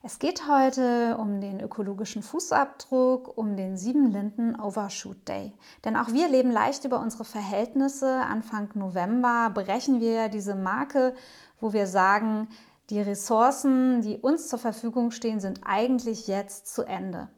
Es geht heute um den ökologischen Fußabdruck, um den Sieben Linden Overshoot Day. Denn auch wir leben leicht über unsere Verhältnisse. Anfang November brechen wir diese Marke, wo wir sagen, die Ressourcen, die uns zur Verfügung stehen, sind eigentlich jetzt zu Ende.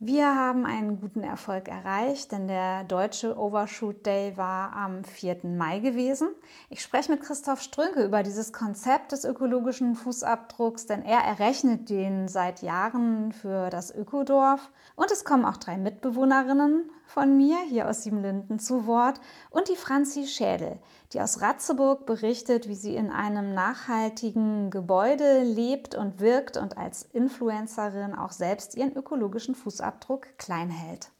Wir haben einen guten Erfolg erreicht, denn der deutsche Overshoot Day war am 4. Mai gewesen. Ich spreche mit Christoph Strünke über dieses Konzept des ökologischen Fußabdrucks, denn er errechnet den seit Jahren für das Ökodorf. Und es kommen auch drei Mitbewohnerinnen von mir hier aus Siebenlinden zu Wort und die Franzi Schädel, die aus Ratzeburg berichtet, wie sie in einem nachhaltigen Gebäude lebt und wirkt und als Influencerin auch selbst ihren ökologischen Fußabdruck klein hält.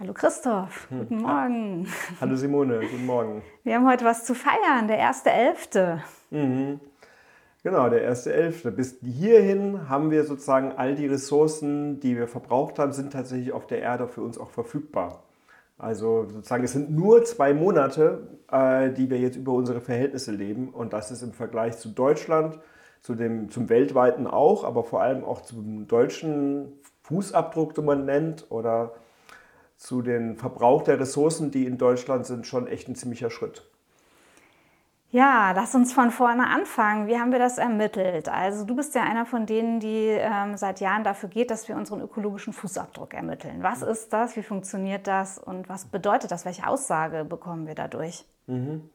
Hallo Christoph, hm. guten Morgen. Hallo Simone, guten Morgen. Wir haben heute was zu feiern, der 1.11. Mhm. Genau, der 1.11. Bis hierhin haben wir sozusagen all die Ressourcen, die wir verbraucht haben, sind tatsächlich auf der Erde für uns auch verfügbar. Also sozusagen, es sind nur zwei Monate, äh, die wir jetzt über unsere Verhältnisse leben. Und das ist im Vergleich zu Deutschland, zu dem, zum weltweiten auch, aber vor allem auch zum deutschen Fußabdruck, den man nennt, oder zu dem Verbrauch der Ressourcen, die in Deutschland sind, schon echt ein ziemlicher Schritt. Ja, lass uns von vorne anfangen. Wie haben wir das ermittelt? Also du bist ja einer von denen, die ähm, seit Jahren dafür geht, dass wir unseren ökologischen Fußabdruck ermitteln. Was ist das? Wie funktioniert das? Und was bedeutet das? Welche Aussage bekommen wir dadurch? Mhm.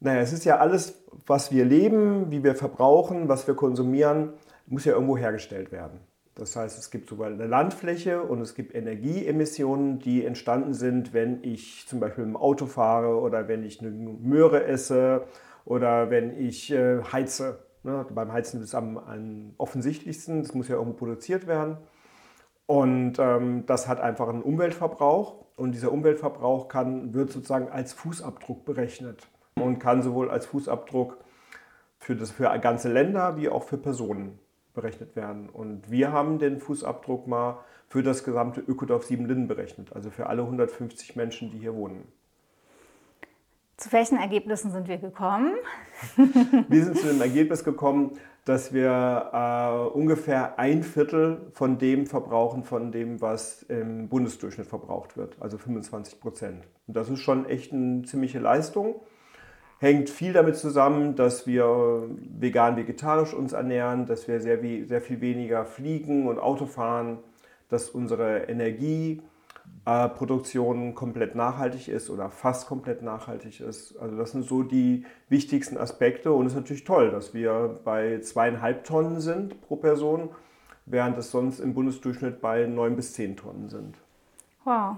Naja, es ist ja alles, was wir leben, wie wir verbrauchen, was wir konsumieren, muss ja irgendwo hergestellt werden. Das heißt, es gibt sogar eine Landfläche und es gibt Energieemissionen, die entstanden sind, wenn ich zum Beispiel im Auto fahre oder wenn ich eine Möhre esse oder wenn ich äh, heize. Ne? Beim Heizen ist es am, am offensichtlichsten, das muss ja irgendwo produziert werden. Und ähm, das hat einfach einen Umweltverbrauch und dieser Umweltverbrauch kann, wird sozusagen als Fußabdruck berechnet und kann sowohl als Fußabdruck für, das, für ganze Länder wie auch für Personen berechnet werden. Und wir haben den Fußabdruck mal für das gesamte Ökodorf Siebenlinden berechnet, also für alle 150 Menschen, die hier wohnen. Zu welchen Ergebnissen sind wir gekommen? wir sind zu dem Ergebnis gekommen, dass wir äh, ungefähr ein Viertel von dem verbrauchen, von dem, was im Bundesdurchschnitt verbraucht wird, also 25 Prozent. Und das ist schon echt eine ziemliche Leistung hängt viel damit zusammen, dass wir vegan-vegetarisch uns ernähren, dass wir sehr, sehr viel weniger fliegen und Auto fahren, dass unsere Energieproduktion komplett nachhaltig ist oder fast komplett nachhaltig ist. Also das sind so die wichtigsten Aspekte und es ist natürlich toll, dass wir bei zweieinhalb Tonnen sind pro Person, während es sonst im Bundesdurchschnitt bei neun bis zehn Tonnen sind. Wow.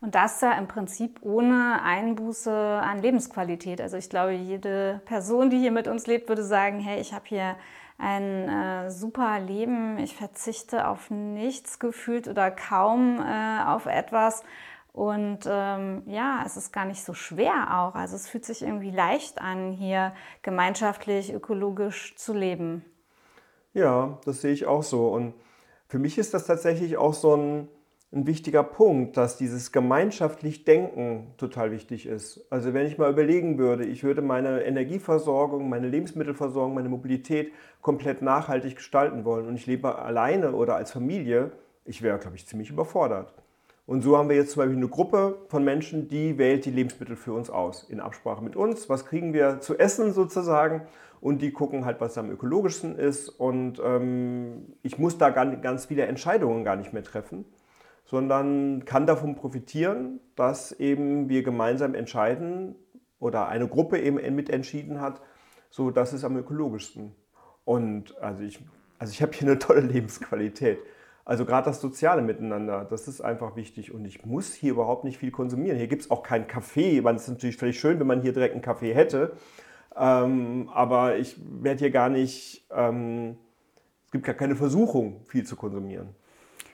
Und das ja im Prinzip ohne Einbuße an Lebensqualität. Also ich glaube, jede Person, die hier mit uns lebt, würde sagen, hey, ich habe hier ein äh, super Leben, ich verzichte auf nichts gefühlt oder kaum äh, auf etwas. Und ähm, ja, es ist gar nicht so schwer auch. Also es fühlt sich irgendwie leicht an, hier gemeinschaftlich, ökologisch zu leben. Ja, das sehe ich auch so. Und für mich ist das tatsächlich auch so ein ein wichtiger Punkt, dass dieses gemeinschaftlich Denken total wichtig ist. Also wenn ich mal überlegen würde, ich würde meine Energieversorgung, meine Lebensmittelversorgung, meine Mobilität komplett nachhaltig gestalten wollen und ich lebe alleine oder als Familie, ich wäre, glaube ich, ziemlich überfordert. Und so haben wir jetzt zum Beispiel eine Gruppe von Menschen, die wählt die Lebensmittel für uns aus, in Absprache mit uns. Was kriegen wir zu essen sozusagen? Und die gucken halt, was am ökologischsten ist. Und ähm, ich muss da ganz viele Entscheidungen gar nicht mehr treffen sondern kann davon profitieren, dass eben wir gemeinsam entscheiden oder eine Gruppe eben mitentschieden hat, so das ist am ökologischsten. Und also ich, also ich habe hier eine tolle Lebensqualität. Also gerade das soziale Miteinander, das ist einfach wichtig. Und ich muss hier überhaupt nicht viel konsumieren. Hier gibt es auch keinen Kaffee. Es ist natürlich völlig schön, wenn man hier direkt einen Kaffee hätte. Ähm, aber ich werde hier gar nicht, ähm, es gibt gar keine Versuchung, viel zu konsumieren.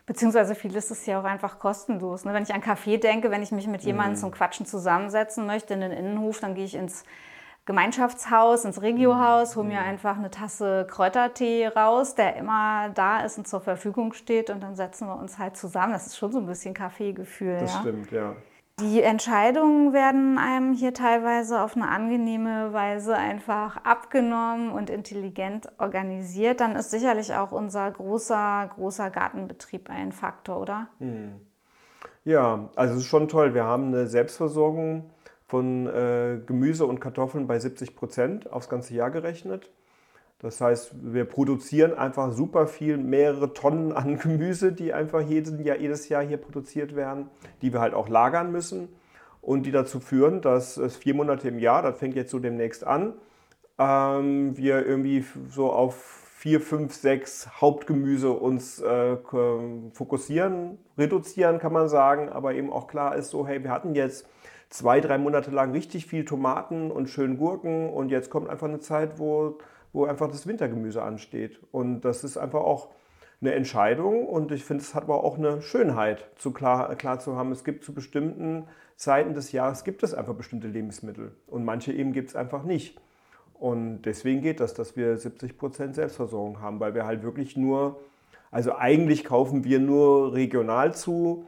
Beziehungsweise vieles ist ja auch einfach kostenlos. Ne? Wenn ich an Kaffee denke, wenn ich mich mit jemandem mhm. zum Quatschen zusammensetzen möchte in den Innenhof, dann gehe ich ins Gemeinschaftshaus, ins Regiohaus, hole mir mhm. einfach eine Tasse Kräutertee raus, der immer da ist und zur Verfügung steht und dann setzen wir uns halt zusammen. Das ist schon so ein bisschen Kaffeegefühl. Das ja? stimmt, ja. Die Entscheidungen werden einem hier teilweise auf eine angenehme Weise einfach abgenommen und intelligent organisiert. Dann ist sicherlich auch unser großer, großer Gartenbetrieb ein Faktor, oder? Hm. Ja, also es ist schon toll. Wir haben eine Selbstversorgung von äh, Gemüse und Kartoffeln bei 70 Prozent aufs ganze Jahr gerechnet. Das heißt, wir produzieren einfach super viel, mehrere Tonnen an Gemüse, die einfach jedes Jahr, jedes Jahr hier produziert werden, die wir halt auch lagern müssen und die dazu führen, dass es vier Monate im Jahr, das fängt jetzt so demnächst an, ähm, wir irgendwie so auf vier, fünf, sechs Hauptgemüse uns äh, fokussieren, reduzieren kann man sagen, aber eben auch klar ist so, hey, wir hatten jetzt zwei, drei Monate lang richtig viel Tomaten und schön Gurken und jetzt kommt einfach eine Zeit, wo wo einfach das Wintergemüse ansteht. Und das ist einfach auch eine Entscheidung und ich finde, es hat aber auch eine Schönheit, zu klar, klar zu haben, es gibt zu bestimmten Zeiten des Jahres gibt es einfach bestimmte Lebensmittel und manche eben gibt es einfach nicht. Und deswegen geht das, dass wir 70 Prozent Selbstversorgung haben, weil wir halt wirklich nur, also eigentlich kaufen wir nur regional zu,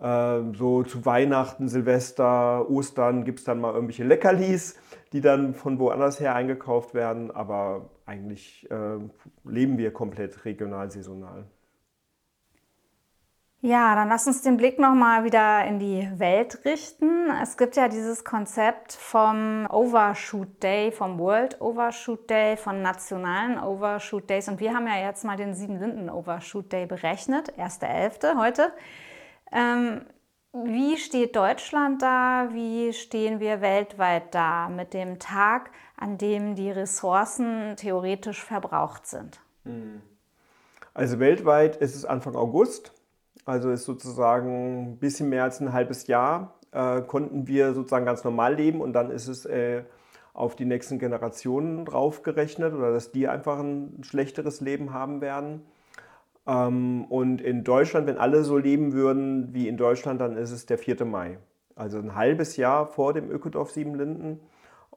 ähm, so zu Weihnachten, Silvester, Ostern gibt es dann mal irgendwelche Leckerlis, die dann von woanders her eingekauft werden. Aber eigentlich äh, leben wir komplett regional, saisonal. Ja, dann lass uns den Blick nochmal wieder in die Welt richten. Es gibt ja dieses Konzept vom Overshoot Day, vom World Overshoot Day, von nationalen Overshoot Days. Und wir haben ja jetzt mal den Sieben Linden Overshoot Day berechnet, 1.11. heute. Ähm, wie steht Deutschland da? Wie stehen wir weltweit da mit dem Tag, an dem die Ressourcen theoretisch verbraucht sind? Hm. Also weltweit ist es Anfang August, also ist sozusagen ein bisschen mehr als ein halbes Jahr, äh, konnten wir sozusagen ganz normal leben und dann ist es äh, auf die nächsten Generationen draufgerechnet oder dass die einfach ein schlechteres Leben haben werden. Ähm, und in Deutschland, wenn alle so leben würden wie in Deutschland, dann ist es der 4. Mai. Also ein halbes Jahr vor dem Ökodorf Siebenlinden.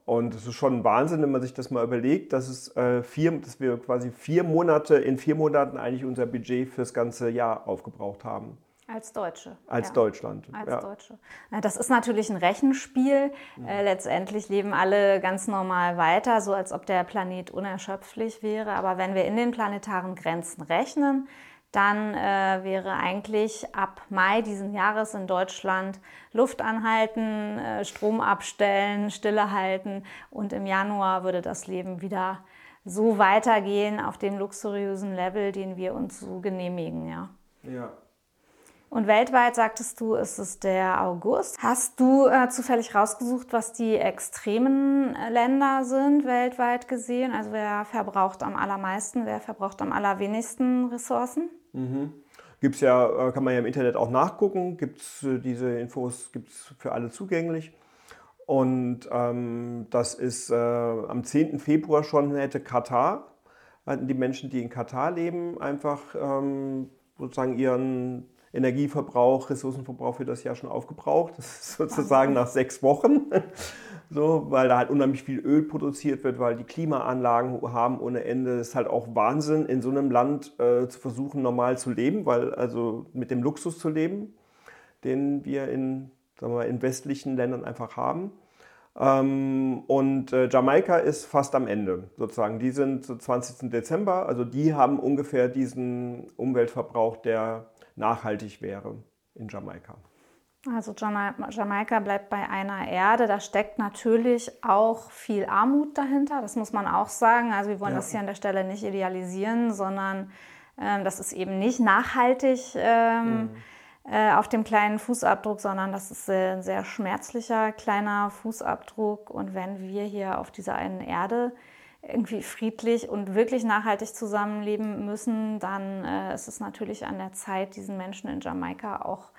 Und es ist schon ein Wahnsinn, wenn man sich das mal überlegt, dass, es, äh, vier, dass wir quasi vier Monate, in vier Monaten eigentlich unser Budget fürs ganze Jahr aufgebraucht haben. Als Deutsche. Als ja. Deutschland. Als ja. Deutsche. Das ist natürlich ein Rechenspiel. Mhm. Äh, letztendlich leben alle ganz normal weiter, so als ob der Planet unerschöpflich wäre. Aber wenn wir in den planetaren Grenzen rechnen, dann äh, wäre eigentlich ab Mai diesen Jahres in Deutschland Luft anhalten, äh, Strom abstellen, Stille halten und im Januar würde das Leben wieder so weitergehen auf dem luxuriösen Level, den wir uns so genehmigen. Ja. ja. Und weltweit sagtest du, ist es der August. Hast du äh, zufällig rausgesucht, was die extremen äh, Länder sind, weltweit gesehen? Also wer verbraucht am allermeisten, wer verbraucht am allerwenigsten Ressourcen? Mhm. Gibt's ja, äh, kann man ja im Internet auch nachgucken. Gibt's äh, diese Infos gibt's für alle zugänglich. Und ähm, das ist äh, am 10. Februar schon hätte Katar, hatten die Menschen, die in Katar leben, einfach ähm, sozusagen ihren Energieverbrauch, Ressourcenverbrauch für das Jahr schon aufgebraucht. Das ist sozusagen nach sechs Wochen. So, weil da halt unheimlich viel Öl produziert wird, weil die Klimaanlagen haben ohne Ende. Das ist halt auch Wahnsinn, in so einem Land äh, zu versuchen, normal zu leben, weil also mit dem Luxus zu leben, den wir in, sagen wir mal, in westlichen Ländern einfach haben. Ähm, und äh, Jamaika ist fast am Ende sozusagen. Die sind so 20. Dezember, also die haben ungefähr diesen Umweltverbrauch, der nachhaltig wäre in Jamaika. Also Jamaika bleibt bei einer Erde. Da steckt natürlich auch viel Armut dahinter. Das muss man auch sagen. Also wir wollen ja. das hier an der Stelle nicht idealisieren, sondern ähm, das ist eben nicht nachhaltig ähm, mhm. äh, auf dem kleinen Fußabdruck, sondern das ist ein sehr schmerzlicher kleiner Fußabdruck. Und wenn wir hier auf dieser einen Erde irgendwie friedlich und wirklich nachhaltig zusammenleben müssen, dann äh, ist es natürlich an der Zeit, diesen Menschen in Jamaika auch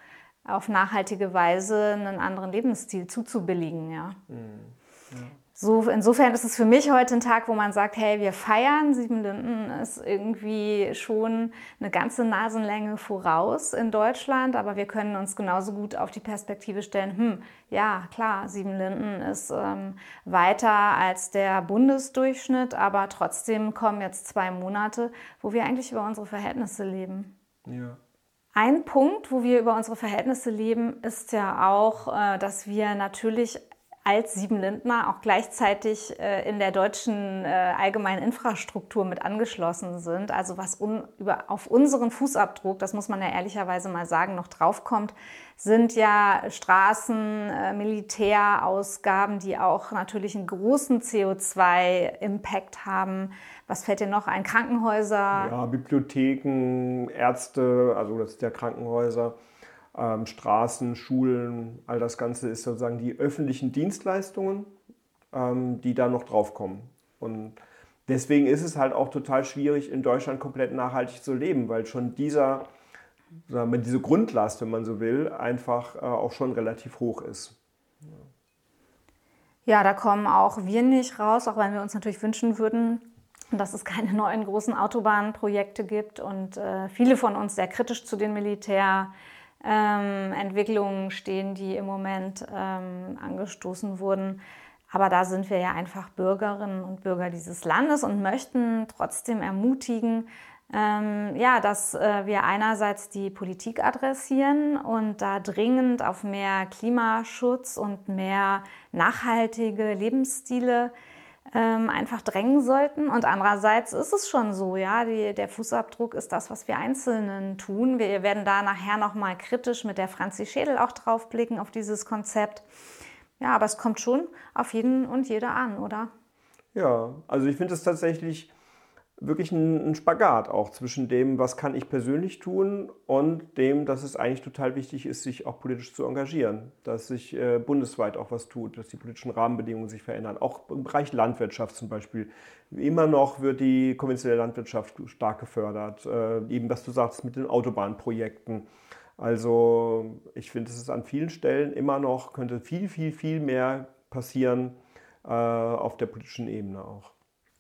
auf nachhaltige Weise einen anderen Lebensstil zuzubilligen. Ja. Mhm. ja. So, insofern ist es für mich heute ein Tag, wo man sagt, hey, wir feiern. Siebenlinden ist irgendwie schon eine ganze Nasenlänge voraus in Deutschland, aber wir können uns genauso gut auf die Perspektive stellen, hm, ja, klar, Siebenlinden ist ähm, weiter als der Bundesdurchschnitt, aber trotzdem kommen jetzt zwei Monate, wo wir eigentlich über unsere Verhältnisse leben. Ja. Ein Punkt, wo wir über unsere Verhältnisse leben, ist ja auch, äh, dass wir natürlich als Siebenlindner auch gleichzeitig äh, in der deutschen äh, allgemeinen Infrastruktur mit angeschlossen sind. Also was un, über, auf unseren Fußabdruck, das muss man ja ehrlicherweise mal sagen, noch draufkommt, sind ja Straßen, äh, Militärausgaben, die auch natürlich einen großen CO2-Impact haben. Was fällt dir noch ein? Krankenhäuser? Ja, Bibliotheken, Ärzte, also das sind ja Krankenhäuser ähm, Straßen, Schulen, all das Ganze ist sozusagen die öffentlichen Dienstleistungen, ähm, die da noch draufkommen. Und deswegen ist es halt auch total schwierig, in Deutschland komplett nachhaltig zu leben, weil schon dieser, sagen wir, diese Grundlast, wenn man so will, einfach äh, auch schon relativ hoch ist. Ja, da kommen auch wir nicht raus, auch wenn wir uns natürlich wünschen würden, dass es keine neuen großen Autobahnprojekte gibt und äh, viele von uns sehr kritisch zu den Militär ähm, Entwicklungen stehen, die im Moment ähm, angestoßen wurden. Aber da sind wir ja einfach Bürgerinnen und Bürger dieses Landes und möchten trotzdem ermutigen, ähm, ja, dass äh, wir einerseits die Politik adressieren und da dringend auf mehr Klimaschutz und mehr nachhaltige Lebensstile ähm, einfach drängen sollten. Und andererseits ist es schon so, ja, die, der Fußabdruck ist das, was wir Einzelnen tun. Wir werden da nachher nochmal kritisch mit der Franzi Schädel auch draufblicken auf dieses Konzept. Ja, aber es kommt schon auf jeden und jede an, oder? Ja, also ich finde es tatsächlich wirklich ein, ein, Spagat auch zwischen dem, was kann ich persönlich tun und dem, dass es eigentlich total wichtig ist, sich auch politisch zu engagieren, dass sich äh, bundesweit auch was tut, dass die politischen Rahmenbedingungen sich verändern. Auch im Bereich Landwirtschaft zum Beispiel. Immer noch wird die konventionelle Landwirtschaft stark gefördert. Äh, eben, was du sagst mit den Autobahnprojekten. Also ich finde, es ist an vielen Stellen immer noch, könnte viel, viel, viel mehr passieren äh, auf der politischen Ebene auch.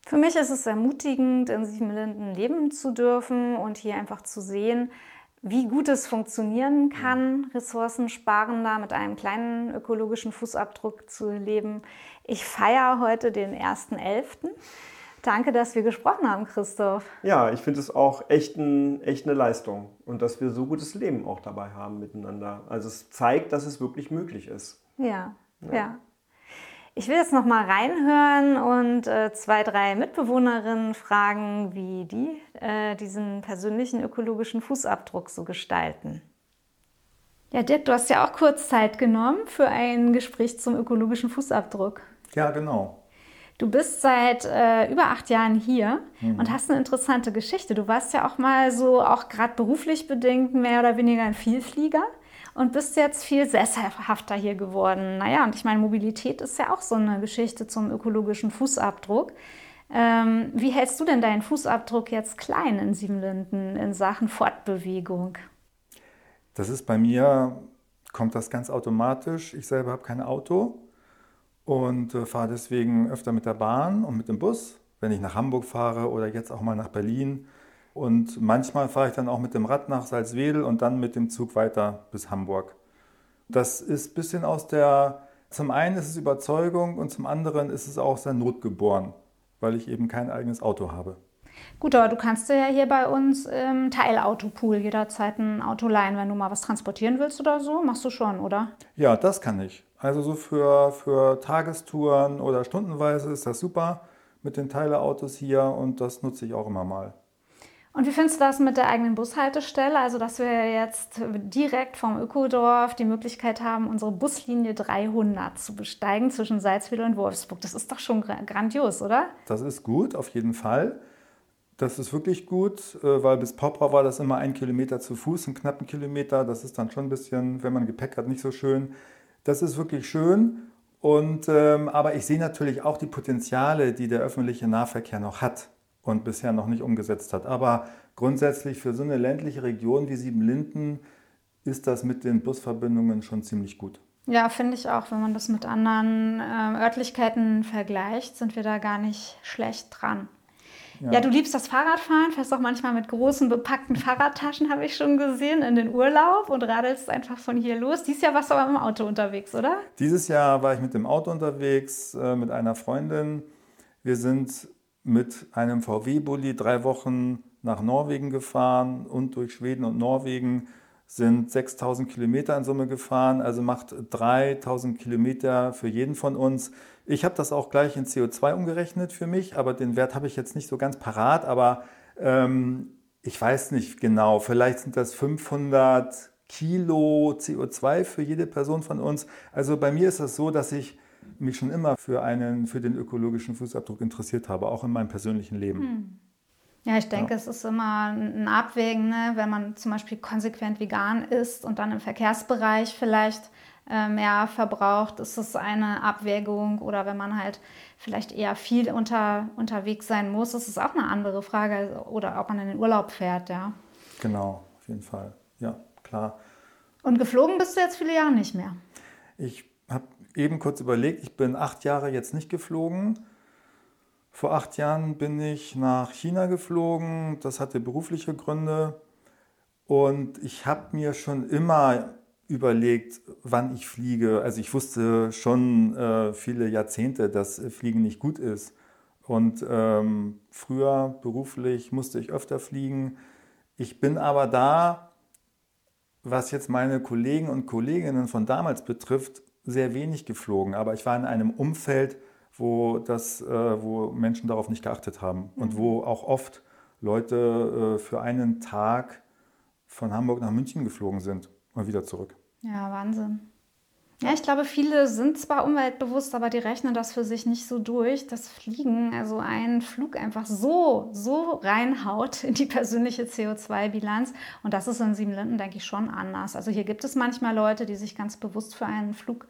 Für mich ist es ermutigend, in Siebenlinden leben zu dürfen und hier einfach zu sehen, wie gut es funktionieren kann, ressourcensparender mit einem kleinen ökologischen Fußabdruck zu leben. Ich feiere heute den 1.11. Danke, dass wir gesprochen haben, Christoph. Ja, ich finde es auch echt, ein, echt eine Leistung und dass wir so gutes Leben auch dabei haben miteinander. Also es zeigt, dass es wirklich möglich ist. Ja, ja. ja. Ich will jetzt noch mal reinhören und äh, zwei, drei Mitbewohnerinnen fragen, wie die äh, diesen persönlichen ökologischen Fußabdruck so gestalten. Ja, Dirk, du hast ja auch kurz Zeit genommen für ein Gespräch zum ökologischen Fußabdruck. Ja, genau. Du bist seit äh, über acht Jahren hier mhm. und hast eine interessante Geschichte. Du warst ja auch mal so, auch gerade beruflich bedingt, mehr oder weniger ein Vielflieger und bist jetzt viel sesshafter hier geworden. Naja, und ich meine, Mobilität ist ja auch so eine Geschichte zum ökologischen Fußabdruck. Ähm, wie hältst du denn deinen Fußabdruck jetzt klein in Siebenlinden in Sachen Fortbewegung? Das ist bei mir, kommt das ganz automatisch. Ich selber habe kein Auto und äh, fahre deswegen öfter mit der Bahn und mit dem Bus, wenn ich nach Hamburg fahre oder jetzt auch mal nach Berlin und manchmal fahre ich dann auch mit dem Rad nach Salzwedel und dann mit dem Zug weiter bis Hamburg. Das ist ein bisschen aus der, zum einen ist es Überzeugung und zum anderen ist es auch sehr notgeboren, weil ich eben kein eigenes Auto habe. Gut, aber du kannst ja hier bei uns im Teilautopool jederzeit ein Auto leihen, wenn du mal was transportieren willst oder so. Machst du schon, oder? Ja, das kann ich. Also so für, für Tagestouren oder stundenweise ist das super mit den Teileautos hier und das nutze ich auch immer mal. Und wie findest du das mit der eigenen Bushaltestelle? Also, dass wir jetzt direkt vom Ökodorf die Möglichkeit haben, unsere Buslinie 300 zu besteigen zwischen Salzwedel und Wolfsburg. Das ist doch schon grandios, oder? Das ist gut, auf jeden Fall. Das ist wirklich gut, äh, weil bis Poprau war das immer ein Kilometer zu Fuß, einen knappen Kilometer. Das ist dann schon ein bisschen, wenn man Gepäck hat, nicht so schön. Das ist wirklich schön. Und, ähm, aber ich sehe natürlich auch die Potenziale, die der öffentliche Nahverkehr noch hat und bisher noch nicht umgesetzt hat. Aber grundsätzlich für so eine ländliche Region wie Siebenlinden ist das mit den Busverbindungen schon ziemlich gut. Ja, finde ich auch. Wenn man das mit anderen äh, Örtlichkeiten vergleicht, sind wir da gar nicht schlecht dran. Ja. ja. du liebst das Fahrradfahren, fährst auch manchmal mit großen bepackten Fahrradtaschen, habe ich schon gesehen, in den Urlaub und radelst einfach von hier los. Dieses Jahr warst du aber im Auto unterwegs, oder? Dieses Jahr war ich mit dem Auto unterwegs, äh, mit einer Freundin. Wir sind mit einem VW-Bulli drei Wochen nach Norwegen gefahren und durch Schweden und Norwegen sind 6000 Kilometer in Summe gefahren, also macht 3000 Kilometer für jeden von uns. Ich habe das auch gleich in CO2 umgerechnet für mich, aber den Wert habe ich jetzt nicht so ganz parat, aber ähm, ich weiß nicht genau, vielleicht sind das 500 Kilo CO2 für jede Person von uns. Also bei mir ist es das so, dass ich mich schon immer für, einen, für den ökologischen Fußabdruck interessiert habe, auch in meinem persönlichen Leben. Hm. Ja, ich denke, ja. es ist immer ein Abwägen, ne? wenn man zum Beispiel konsequent vegan ist und dann im Verkehrsbereich vielleicht äh, mehr verbraucht, ist es eine Abwägung. Oder wenn man halt vielleicht eher viel unter, unterwegs sein muss, ist es auch eine andere Frage. Oder ob man in den Urlaub fährt, ja. Genau, auf jeden Fall. Ja, klar. Und geflogen bist du jetzt viele Jahre nicht mehr? Ich habe eben kurz überlegt, ich bin acht Jahre jetzt nicht geflogen. Vor acht Jahren bin ich nach China geflogen. Das hatte berufliche Gründe. Und ich habe mir schon immer überlegt, wann ich fliege. Also ich wusste schon äh, viele Jahrzehnte, dass Fliegen nicht gut ist. Und ähm, früher beruflich musste ich öfter fliegen. Ich bin aber da, was jetzt meine Kollegen und Kolleginnen von damals betrifft, sehr wenig geflogen. Aber ich war in einem Umfeld, wo, das, äh, wo Menschen darauf nicht geachtet haben mhm. und wo auch oft Leute äh, für einen Tag von Hamburg nach München geflogen sind und wieder zurück. Ja, Wahnsinn. Ja, ich glaube, viele sind zwar umweltbewusst, aber die rechnen das für sich nicht so durch, dass Fliegen, also ein Flug einfach so, so reinhaut in die persönliche CO2-Bilanz. Und das ist in Siebenlinden, denke ich, schon anders. Also hier gibt es manchmal Leute, die sich ganz bewusst für einen Flug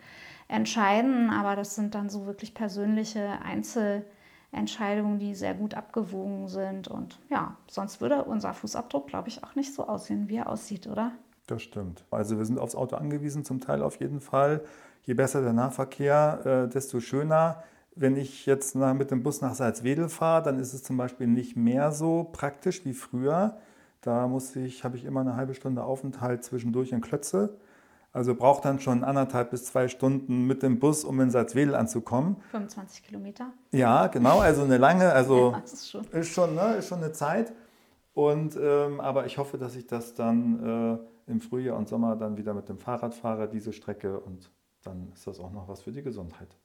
entscheiden, aber das sind dann so wirklich persönliche Einzelentscheidungen, die sehr gut abgewogen sind. Und ja, sonst würde unser Fußabdruck, glaube ich, auch nicht so aussehen, wie er aussieht, oder? Das stimmt. Also wir sind aufs Auto angewiesen, zum Teil auf jeden Fall. Je besser der Nahverkehr, äh, desto schöner. Wenn ich jetzt nach, mit dem Bus nach Salzwedel fahre, dann ist es zum Beispiel nicht mehr so praktisch wie früher. Da muss ich, habe ich immer eine halbe Stunde Aufenthalt zwischendurch in Klötze. Also braucht dann schon anderthalb bis zwei Stunden mit dem Bus, um in Salzwedel anzukommen. 25 Kilometer. Ja, genau, also eine lange, also ja, ist, schon. Ist, schon, ne, ist schon eine Zeit. Und, ähm, aber ich hoffe, dass ich das dann äh, im Frühjahr und Sommer dann wieder mit dem Fahrrad fahre, diese Strecke. Und dann ist das auch noch was für die Gesundheit.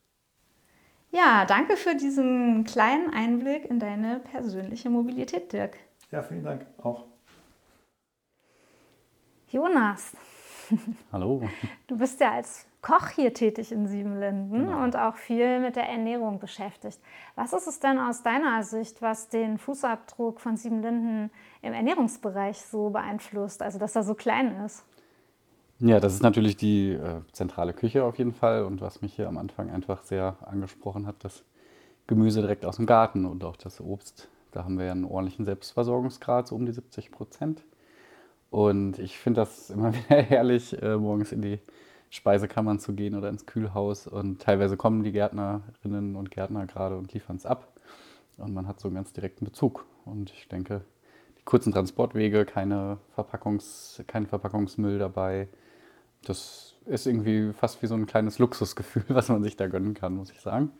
Ja, danke für diesen kleinen Einblick in deine persönliche Mobilität, Dirk. Ja, vielen Dank auch. Jonas, Hallo. Du bist ja als Koch hier tätig in Siebenlinden genau. und auch viel mit der Ernährung beschäftigt. Was ist es denn aus deiner Sicht, was den Fußabdruck von Siebenlinden im Ernährungsbereich so beeinflusst, also dass er so klein ist? Ja, das ist natürlich die äh, zentrale Küche auf jeden Fall und was mich hier am Anfang einfach sehr angesprochen hat, das Gemüse direkt aus dem Garten und auch das Obst. Da haben wir ja einen ordentlichen Selbstversorgungsgrad, so um die 70 Prozent. Und ich finde das immer wieder herrlich, äh, morgens in die Speisekammern zu gehen oder ins Kühlhaus. Und teilweise kommen die Gärtnerinnen und Gärtner gerade und liefern es ab. Und man hat so einen ganz direkten Bezug. Und ich denke, die kurzen Transportwege, keine Verpackungs, kein Verpackungsmüll dabei, das ist irgendwie fast wie so ein kleines Luxusgefühl, was man sich da gönnen kann, muss ich sagen.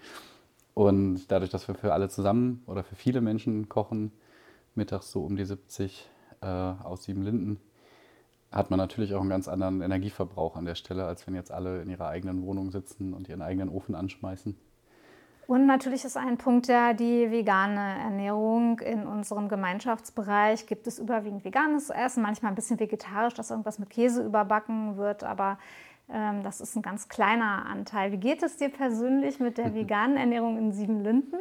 Und dadurch, dass wir für alle zusammen oder für viele Menschen kochen, mittags so um die 70 äh, aus Siebenlinden, hat man natürlich auch einen ganz anderen Energieverbrauch an der Stelle, als wenn jetzt alle in ihrer eigenen Wohnung sitzen und ihren eigenen Ofen anschmeißen. Und natürlich ist ein Punkt ja die vegane Ernährung. In unserem Gemeinschaftsbereich gibt es überwiegend veganes Essen, manchmal ein bisschen vegetarisch, dass irgendwas mit Käse überbacken wird, aber ähm, das ist ein ganz kleiner Anteil. Wie geht es dir persönlich mit der veganen Ernährung in Siebenlinden?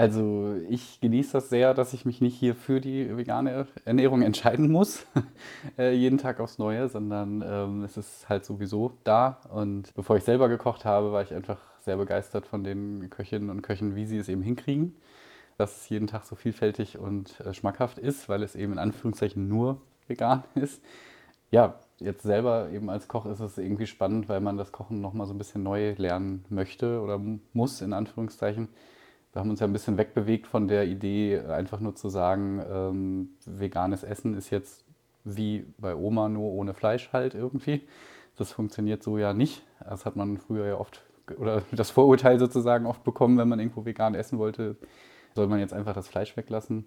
Also ich genieße das sehr, dass ich mich nicht hier für die vegane Ernährung entscheiden muss, äh, jeden Tag aufs Neue, sondern ähm, es ist halt sowieso da. Und bevor ich selber gekocht habe, war ich einfach sehr begeistert von den Köchinnen und Köchen, wie sie es eben hinkriegen, dass es jeden Tag so vielfältig und äh, schmackhaft ist, weil es eben in Anführungszeichen nur vegan ist. Ja, jetzt selber eben als Koch ist es irgendwie spannend, weil man das Kochen nochmal so ein bisschen neu lernen möchte oder muss, in Anführungszeichen. Wir haben uns ja ein bisschen wegbewegt von der Idee, einfach nur zu sagen, ähm, veganes Essen ist jetzt wie bei Oma nur ohne Fleisch halt irgendwie. Das funktioniert so ja nicht. Das hat man früher ja oft, oder das Vorurteil sozusagen oft bekommen, wenn man irgendwo vegan essen wollte, soll man jetzt einfach das Fleisch weglassen.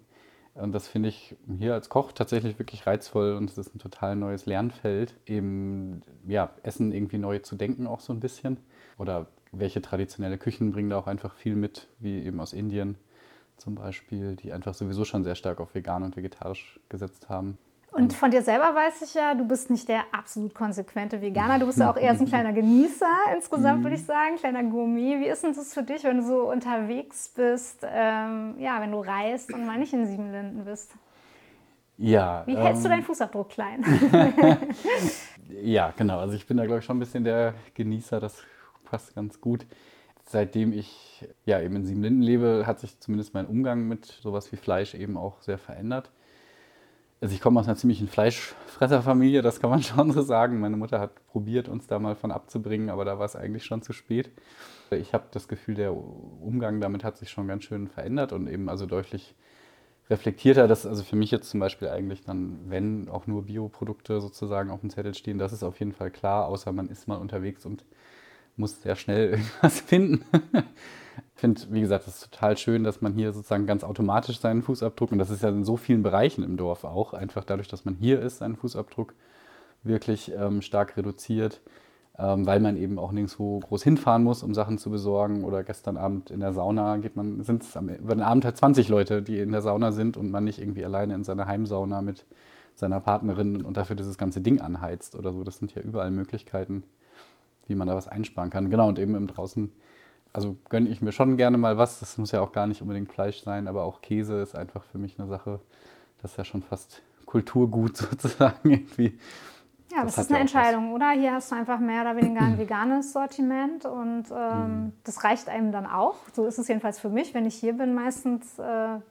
Und das finde ich hier als Koch tatsächlich wirklich reizvoll und es ist ein total neues Lernfeld, eben ja, Essen irgendwie neu zu denken auch so ein bisschen. Oder welche traditionelle Küchen bringen da auch einfach viel mit, wie eben aus Indien zum Beispiel, die einfach sowieso schon sehr stark auf vegan und vegetarisch gesetzt haben. Und von dir selber weiß ich ja, du bist nicht der absolut konsequente Veganer. Du bist ja auch eher so ein kleiner Genießer insgesamt, würde ich sagen, kleiner Gourmet. Wie ist denn das für dich, wenn du so unterwegs bist, ähm, ja, wenn du reist und mal nicht in Siebenlinden bist? Ja. Wie hältst ähm, du deinen Fußabdruck klein? ja, genau. Also ich bin da, glaube ich, schon ein bisschen der Genießer. Das passt ganz gut. Seitdem ich ja eben in Siebenlinden lebe, hat sich zumindest mein Umgang mit sowas wie Fleisch eben auch sehr verändert. Also ich komme aus einer ziemlichen Fleischfresserfamilie, das kann man schon so sagen. Meine Mutter hat probiert, uns da mal von abzubringen, aber da war es eigentlich schon zu spät. Ich habe das Gefühl, der Umgang damit hat sich schon ganz schön verändert und eben also deutlich reflektierter. Das also für mich jetzt zum Beispiel eigentlich dann, wenn auch nur Bioprodukte sozusagen auf dem Zettel stehen, das ist auf jeden Fall klar, außer man ist mal unterwegs und muss sehr schnell irgendwas finden. Ich finde, wie gesagt, es ist total schön, dass man hier sozusagen ganz automatisch seinen Fußabdruck, und das ist ja in so vielen Bereichen im Dorf auch, einfach dadurch, dass man hier ist, seinen Fußabdruck wirklich ähm, stark reduziert, ähm, weil man eben auch nirgendwo groß hinfahren muss, um Sachen zu besorgen. Oder gestern Abend in der Sauna geht man, sind es den Abend halt 20 Leute, die in der Sauna sind und man nicht irgendwie alleine in seiner Heimsauna mit seiner Partnerin und dafür dieses ganze Ding anheizt oder so. Das sind ja überall Möglichkeiten, wie man da was einsparen kann. Genau, und eben im draußen also gönne ich mir schon gerne mal was. Das muss ja auch gar nicht unbedingt Fleisch sein, aber auch Käse ist einfach für mich eine Sache, das ist ja schon fast Kulturgut sozusagen irgendwie. Ja, das, das ist eine Entscheidung, oder? Hier hast du einfach mehr oder weniger ein veganes Sortiment und ähm, mhm. das reicht einem dann auch. So ist es jedenfalls für mich, wenn ich hier bin. Meistens äh,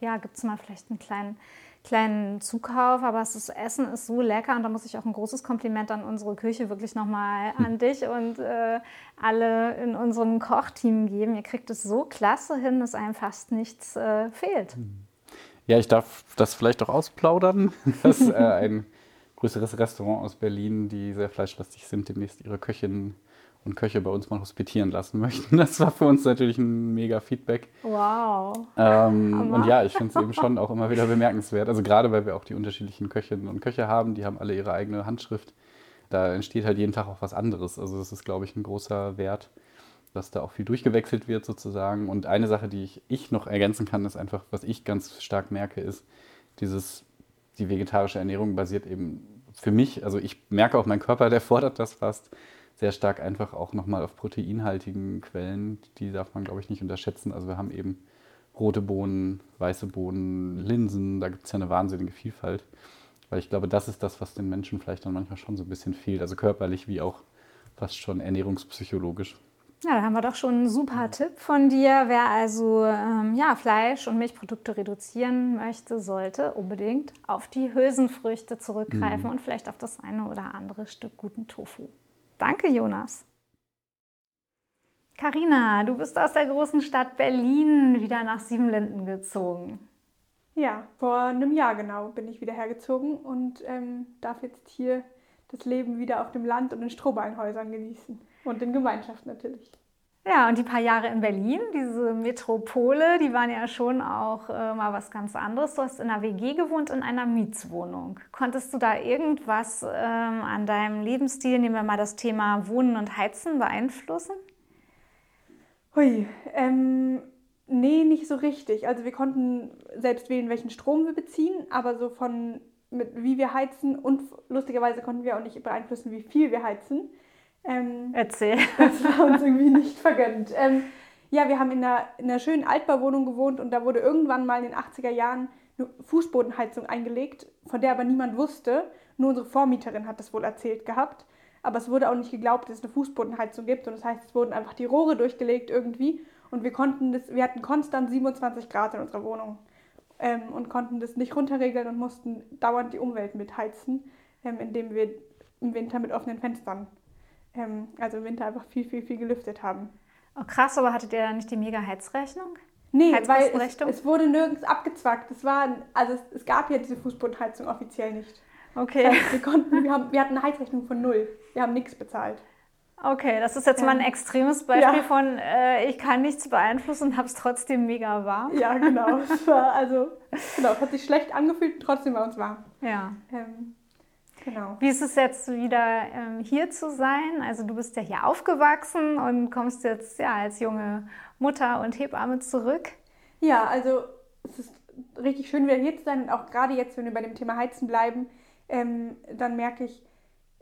ja, gibt es mal vielleicht einen kleinen kleinen Zukauf, aber das Essen ist so lecker und da muss ich auch ein großes Kompliment an unsere Küche wirklich nochmal an dich und äh, alle in unserem Kochteam geben. Ihr kriegt es so klasse hin, dass einem fast nichts äh, fehlt. Ja, ich darf das vielleicht auch ausplaudern, dass äh, ein größeres Restaurant aus Berlin, die sehr fleischlastig sind, demnächst ihre Köchin und Köche bei uns mal hospitieren lassen möchten. Das war für uns natürlich ein mega Feedback. Wow. Ähm, und ja, ich finde es eben schon auch immer wieder bemerkenswert. Also gerade weil wir auch die unterschiedlichen Köchinnen und Köche haben, die haben alle ihre eigene Handschrift. Da entsteht halt jeden Tag auch was anderes. Also das ist, glaube ich, ein großer Wert, dass da auch viel durchgewechselt wird sozusagen. Und eine Sache, die ich, ich noch ergänzen kann, ist einfach, was ich ganz stark merke, ist dieses, die vegetarische Ernährung basiert eben für mich, also ich merke auch, mein Körper, der fordert das fast sehr stark einfach auch nochmal auf proteinhaltigen Quellen. Die darf man, glaube ich, nicht unterschätzen. Also wir haben eben rote Bohnen, weiße Bohnen, Linsen, da gibt es ja eine wahnsinnige Vielfalt. Weil ich glaube, das ist das, was den Menschen vielleicht dann manchmal schon so ein bisschen fehlt. Also körperlich wie auch fast schon ernährungspsychologisch. Ja, da haben wir doch schon einen super Tipp von dir. Wer also ähm, ja, Fleisch- und Milchprodukte reduzieren möchte, sollte unbedingt auf die Hülsenfrüchte zurückgreifen mhm. und vielleicht auf das eine oder andere Stück guten Tofu. Danke, Jonas. Karina, du bist aus der großen Stadt Berlin wieder nach Siebenlinden gezogen. Ja, vor einem Jahr genau bin ich wieder hergezogen und ähm, darf jetzt hier das Leben wieder auf dem Land und in Strohballenhäusern genießen. Und in Gemeinschaft natürlich. Ja, und die paar Jahre in Berlin, diese Metropole, die waren ja schon auch äh, mal was ganz anderes. Du hast in einer WG gewohnt, in einer Mietswohnung. Konntest du da irgendwas ähm, an deinem Lebensstil, nehmen wir mal das Thema Wohnen und Heizen, beeinflussen? Hui, ähm, nee, nicht so richtig. Also wir konnten selbst wählen, welchen Strom wir beziehen, aber so von mit, wie wir heizen und lustigerweise konnten wir auch nicht beeinflussen, wie viel wir heizen. Ähm, Erzähl. Das war uns irgendwie nicht vergönnt. Ähm, ja, wir haben in einer, in einer schönen Altbauwohnung gewohnt und da wurde irgendwann mal in den 80er Jahren eine Fußbodenheizung eingelegt, von der aber niemand wusste. Nur unsere Vormieterin hat das wohl erzählt gehabt. Aber es wurde auch nicht geglaubt, dass es eine Fußbodenheizung gibt. Und das heißt, es wurden einfach die Rohre durchgelegt irgendwie. Und wir konnten das, wir hatten konstant 27 Grad in unserer Wohnung. Ähm, und konnten das nicht runterregeln und mussten dauernd die Umwelt mitheizen, ähm, indem wir im Winter mit offenen Fenstern. Ähm, also im Winter einfach viel, viel, viel gelüftet haben. Oh, krass, aber hattet ihr da nicht die Mega-Heizrechnung? Nee, weil es, es, wurde nirgends abgezwackt. Es war, also es, es gab ja diese Fußbodenheizung offiziell nicht. Okay. Das heißt, wir, konnten, wir, haben, wir hatten eine Heizrechnung von null. Wir haben nichts bezahlt. Okay, das ist jetzt ja. mal ein extremes Beispiel ja. von, äh, ich kann nichts beeinflussen und habe es trotzdem mega warm. Ja, genau. Es war also, genau, es hat sich schlecht angefühlt, trotzdem war uns warm. Ja. Ähm, genau. Wie ist es jetzt wieder ähm, hier zu sein? Also du bist ja hier aufgewachsen und kommst jetzt ja als junge Mutter und Hebamme zurück. Ja, also es ist richtig schön wieder hier zu sein und auch gerade jetzt, wenn wir bei dem Thema Heizen bleiben, ähm, dann merke ich,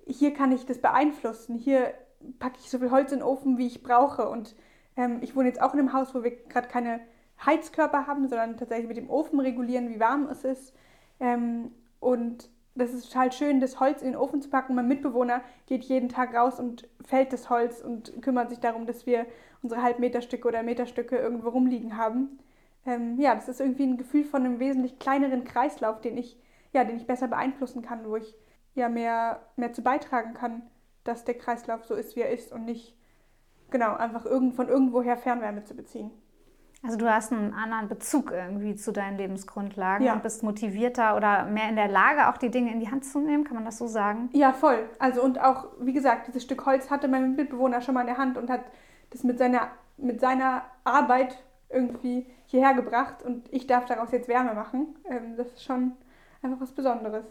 hier kann ich das beeinflussen. Hier packe ich so viel Holz in den Ofen, wie ich brauche. Und ähm, ich wohne jetzt auch in einem Haus, wo wir gerade keine Heizkörper haben, sondern tatsächlich mit dem Ofen regulieren, wie warm es ist. Ähm, und das ist total schön, das Holz in den Ofen zu packen. Mein Mitbewohner geht jeden Tag raus und fällt das Holz und kümmert sich darum, dass wir unsere Halbmeterstücke oder Meterstücke irgendwo rumliegen haben. Ähm, ja, das ist irgendwie ein Gefühl von einem wesentlich kleineren Kreislauf, den ich, ja, den ich besser beeinflussen kann, wo ich ja mehr, mehr zu beitragen kann dass der Kreislauf so ist, wie er ist und nicht genau einfach irgend, von irgendwoher Fernwärme zu beziehen. Also du hast einen anderen Bezug irgendwie zu deinen Lebensgrundlagen ja. und bist motivierter oder mehr in der Lage, auch die Dinge in die Hand zu nehmen, kann man das so sagen? Ja, voll. Also und auch, wie gesagt, dieses Stück Holz hatte mein Mitbewohner schon mal in der Hand und hat das mit seiner, mit seiner Arbeit irgendwie hierher gebracht und ich darf daraus jetzt Wärme machen. Ähm, das ist schon einfach was Besonderes.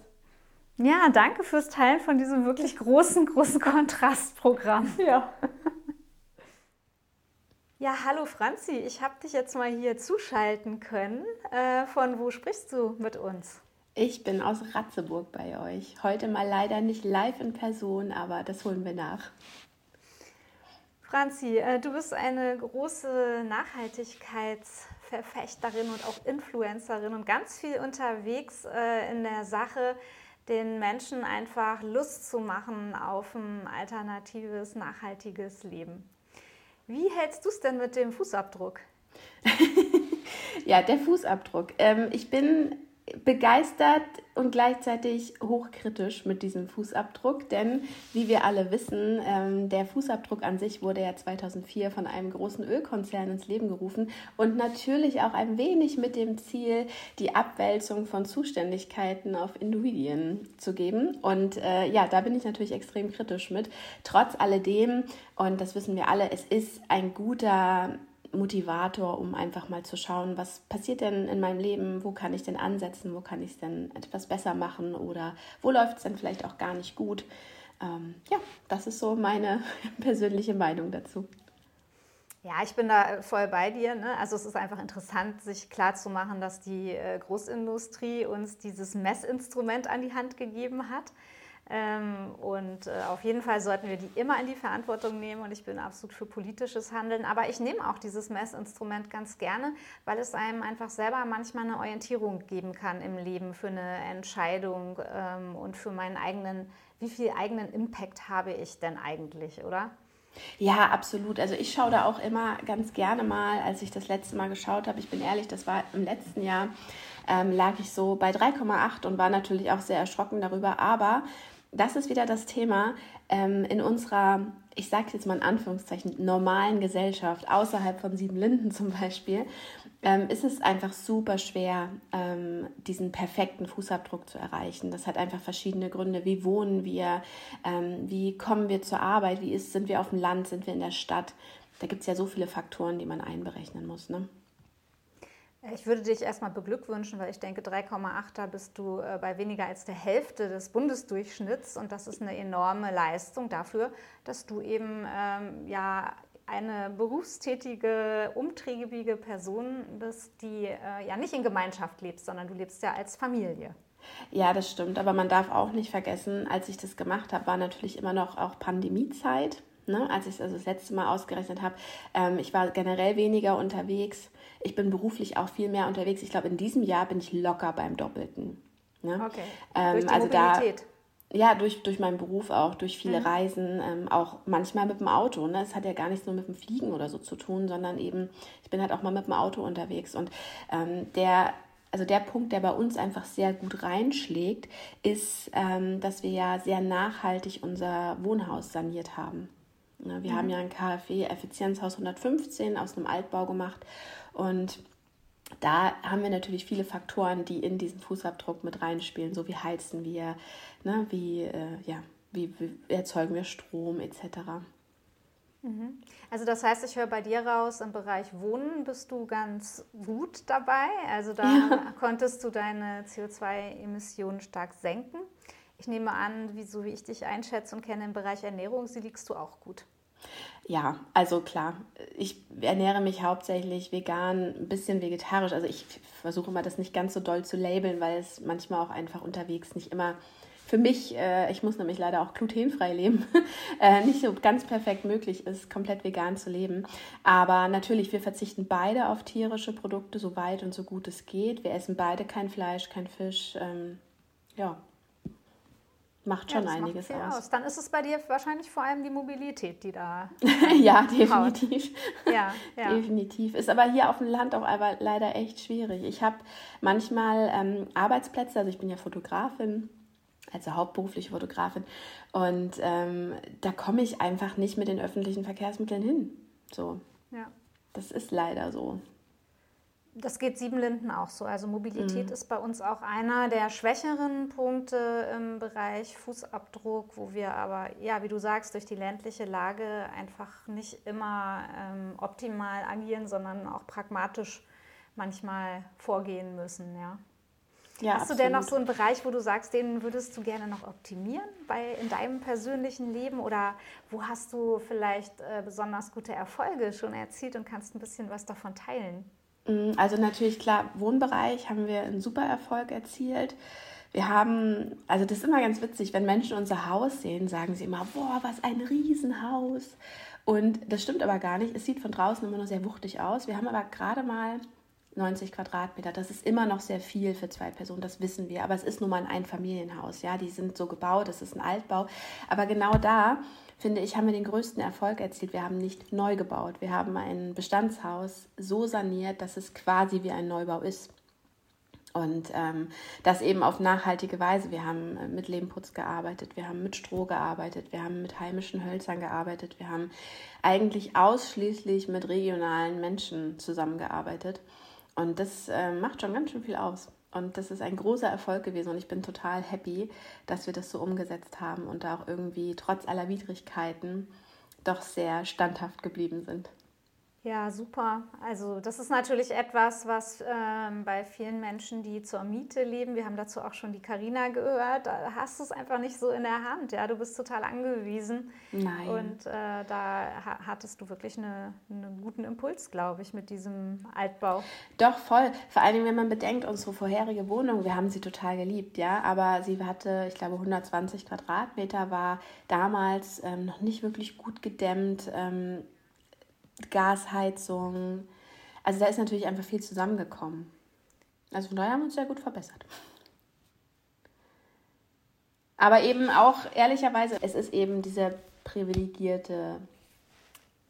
Ja, danke fürs Teilen von diesem wirklich großen, großen Kontrastprogramm. Ja. Ja, hallo Franzi, ich habe dich jetzt mal hier zuschalten können. Äh, von wo sprichst du mit uns? Ich bin aus Ratzeburg bei euch. Heute mal leider nicht live in Person, aber das holen wir nach. Franzi, äh, du bist eine große Nachhaltigkeitsverfechterin und auch Influencerin und ganz viel unterwegs äh, in der Sache den Menschen einfach Lust zu machen auf ein alternatives, nachhaltiges Leben. Wie hältst du es denn mit dem Fußabdruck? ja, der Fußabdruck. Ähm, ich bin begeistert und gleichzeitig hochkritisch mit diesem Fußabdruck, denn wie wir alle wissen, ähm, der Fußabdruck an sich wurde ja 2004 von einem großen Ölkonzern ins Leben gerufen und natürlich auch ein wenig mit dem Ziel, die Abwälzung von Zuständigkeiten auf Individuen zu geben. Und äh, ja, da bin ich natürlich extrem kritisch mit. Trotz alledem, und das wissen wir alle, es ist ein guter Motivator, um einfach mal zu schauen, was passiert denn in meinem Leben, wo kann ich denn ansetzen, wo kann ich es denn etwas besser machen oder wo läuft es denn vielleicht auch gar nicht gut. Ähm, ja, das ist so meine persönliche Meinung dazu. Ja, ich bin da voll bei dir. Ne? Also es ist einfach interessant, sich klarzumachen, dass die äh, Großindustrie uns dieses Messinstrument an die Hand gegeben hat. Ähm, und äh, auf jeden Fall sollten wir die immer in die Verantwortung nehmen und ich bin absolut für politisches Handeln. Aber ich nehme auch dieses Messinstrument ganz gerne, weil es einem einfach selber manchmal eine Orientierung geben kann im Leben für eine Entscheidung ähm, und für meinen eigenen, wie viel eigenen Impact habe ich denn eigentlich, oder? Ja, absolut. Also ich schaue da auch immer ganz gerne mal, als ich das letzte Mal geschaut habe, ich bin ehrlich, das war im letzten Jahr, ähm, lag ich so bei 3,8 und war natürlich auch sehr erschrocken darüber. Aber das ist wieder das Thema ähm, in unserer, ich sage jetzt mal in Anführungszeichen, normalen Gesellschaft, außerhalb von Siebenlinden zum Beispiel, ähm, ist es einfach super schwer, ähm, diesen perfekten Fußabdruck zu erreichen. Das hat einfach verschiedene Gründe. Wie wohnen wir? Ähm, wie kommen wir zur Arbeit? Wie ist, sind wir auf dem Land? Sind wir in der Stadt? Da gibt es ja so viele Faktoren, die man einberechnen muss. Ne? Ich würde dich erstmal beglückwünschen, weil ich denke, 3,8 bist du äh, bei weniger als der Hälfte des Bundesdurchschnitts und das ist eine enorme Leistung dafür, dass du eben ähm, ja eine berufstätige, umtriebige Person bist, die äh, ja nicht in Gemeinschaft lebst, sondern du lebst ja als Familie. Ja, das stimmt, aber man darf auch nicht vergessen, als ich das gemacht habe, war natürlich immer noch auch Pandemiezeit. Ne? Als ich es also das letzte Mal ausgerechnet habe, ähm, ich war generell weniger unterwegs ich bin beruflich auch viel mehr unterwegs. Ich glaube, in diesem Jahr bin ich locker beim Doppelten. Ne? Okay. Ähm, durch die also Mobilität. Da, ja, durch, durch meinen Beruf auch, durch viele mhm. Reisen, ähm, auch manchmal mit dem Auto. Ne? Es hat ja gar nichts nur mit dem Fliegen oder so zu tun, sondern eben, ich bin halt auch mal mit dem Auto unterwegs. Und ähm, der also der Punkt, der bei uns einfach sehr gut reinschlägt, ist, ähm, dass wir ja sehr nachhaltig unser Wohnhaus saniert haben. Ja, wir mhm. haben ja ein KfW Effizienzhaus 115 aus einem Altbau gemacht und da haben wir natürlich viele Faktoren, die in diesen Fußabdruck mit reinspielen, so wie heizen wir, ne, wie, äh, ja, wie, wie erzeugen wir Strom etc. Mhm. Also das heißt, ich höre bei dir raus, im Bereich Wohnen bist du ganz gut dabei. Also da ja. konntest du deine CO2-Emissionen stark senken. Ich nehme an, wie, so wie ich dich einschätze und kenne im Bereich Ernährung, sie liegst du auch gut. Ja, also klar, ich ernähre mich hauptsächlich vegan, ein bisschen vegetarisch. Also ich versuche immer das nicht ganz so doll zu labeln, weil es manchmal auch einfach unterwegs nicht immer für mich, äh, ich muss nämlich leider auch glutenfrei leben, äh, nicht so ganz perfekt möglich ist, komplett vegan zu leben. Aber natürlich, wir verzichten beide auf tierische Produkte, so weit und so gut es geht. Wir essen beide kein Fleisch, kein Fisch. Ähm, ja, macht schon ja, einiges macht aus. aus. Dann ist es bei dir wahrscheinlich vor allem die Mobilität, die da. ja, definitiv. ja, ja, definitiv. Ist aber hier auf dem Land auch aber leider echt schwierig. Ich habe manchmal ähm, Arbeitsplätze, also ich bin ja Fotografin also hauptberufliche Fotografin. Und ähm, da komme ich einfach nicht mit den öffentlichen Verkehrsmitteln hin. So. Ja. Das ist leider so. Das geht Siebenlinden auch so. Also Mobilität mhm. ist bei uns auch einer der schwächeren Punkte im Bereich Fußabdruck, wo wir aber, ja, wie du sagst, durch die ländliche Lage einfach nicht immer ähm, optimal agieren, sondern auch pragmatisch manchmal vorgehen müssen, ja. Ja, Hast absolut. du denn noch so einen Bereich, wo du sagst, den würdest du gerne noch optimieren bei, in deinem persönlichen Leben? Oder wo hast du vielleicht äh, besonders gute Erfolge schon erzielt und kannst ein bisschen was davon teilen? Mm, also natürlich klar, Wohnbereich haben wir einen super Erfolg erzielt. Wir haben, also das ist immer ganz witzig, wenn Menschen unser Haus sehen, sagen sie immer, boah, was ein Riesenhaus. Und das stimmt aber gar nicht. Es sieht von draußen immer noch sehr wuchtig aus. Wir haben aber gerade mal 90 Quadratmeter. Das ist immer noch sehr viel für zwei Personen, das wissen wir. Aber es ist nun mal ein Einfamilienhaus. Ja, die sind so gebaut, es ist ein Altbau. Aber genau da, finde ich, haben wir den größten Erfolg erzielt. Wir haben nicht neu gebaut. Wir haben ein Bestandshaus so saniert, dass es quasi wie ein Neubau ist. Und ähm, das eben auf nachhaltige Weise. Wir haben äh, mit Lehmputz gearbeitet, wir haben mit Stroh gearbeitet, wir haben mit heimischen Hölzern gearbeitet, wir haben eigentlich ausschließlich mit regionalen Menschen zusammengearbeitet. Und das äh, macht schon ganz schön viel aus. Und das ist ein großer Erfolg gewesen und ich bin total happy, dass wir das so umgesetzt haben und da auch irgendwie trotz aller Widrigkeiten doch sehr standhaft geblieben sind. Ja, super. Also das ist natürlich etwas, was ähm, bei vielen Menschen, die zur Miete leben, wir haben dazu auch schon die Karina gehört, da hast du es einfach nicht so in der Hand. Ja, du bist total angewiesen. Nein. Und äh, da ha hattest du wirklich eine, einen guten Impuls, glaube ich, mit diesem Altbau. Doch, voll. Vor allem, wenn man bedenkt, unsere vorherige Wohnung, wir haben sie total geliebt, ja, aber sie hatte, ich glaube, 120 Quadratmeter, war damals ähm, noch nicht wirklich gut gedämmt. Ähm, Gasheizung. Also da ist natürlich einfach viel zusammengekommen. Also von daher haben wir uns sehr gut verbessert. Aber eben auch ehrlicherweise, es ist eben dieser privilegierte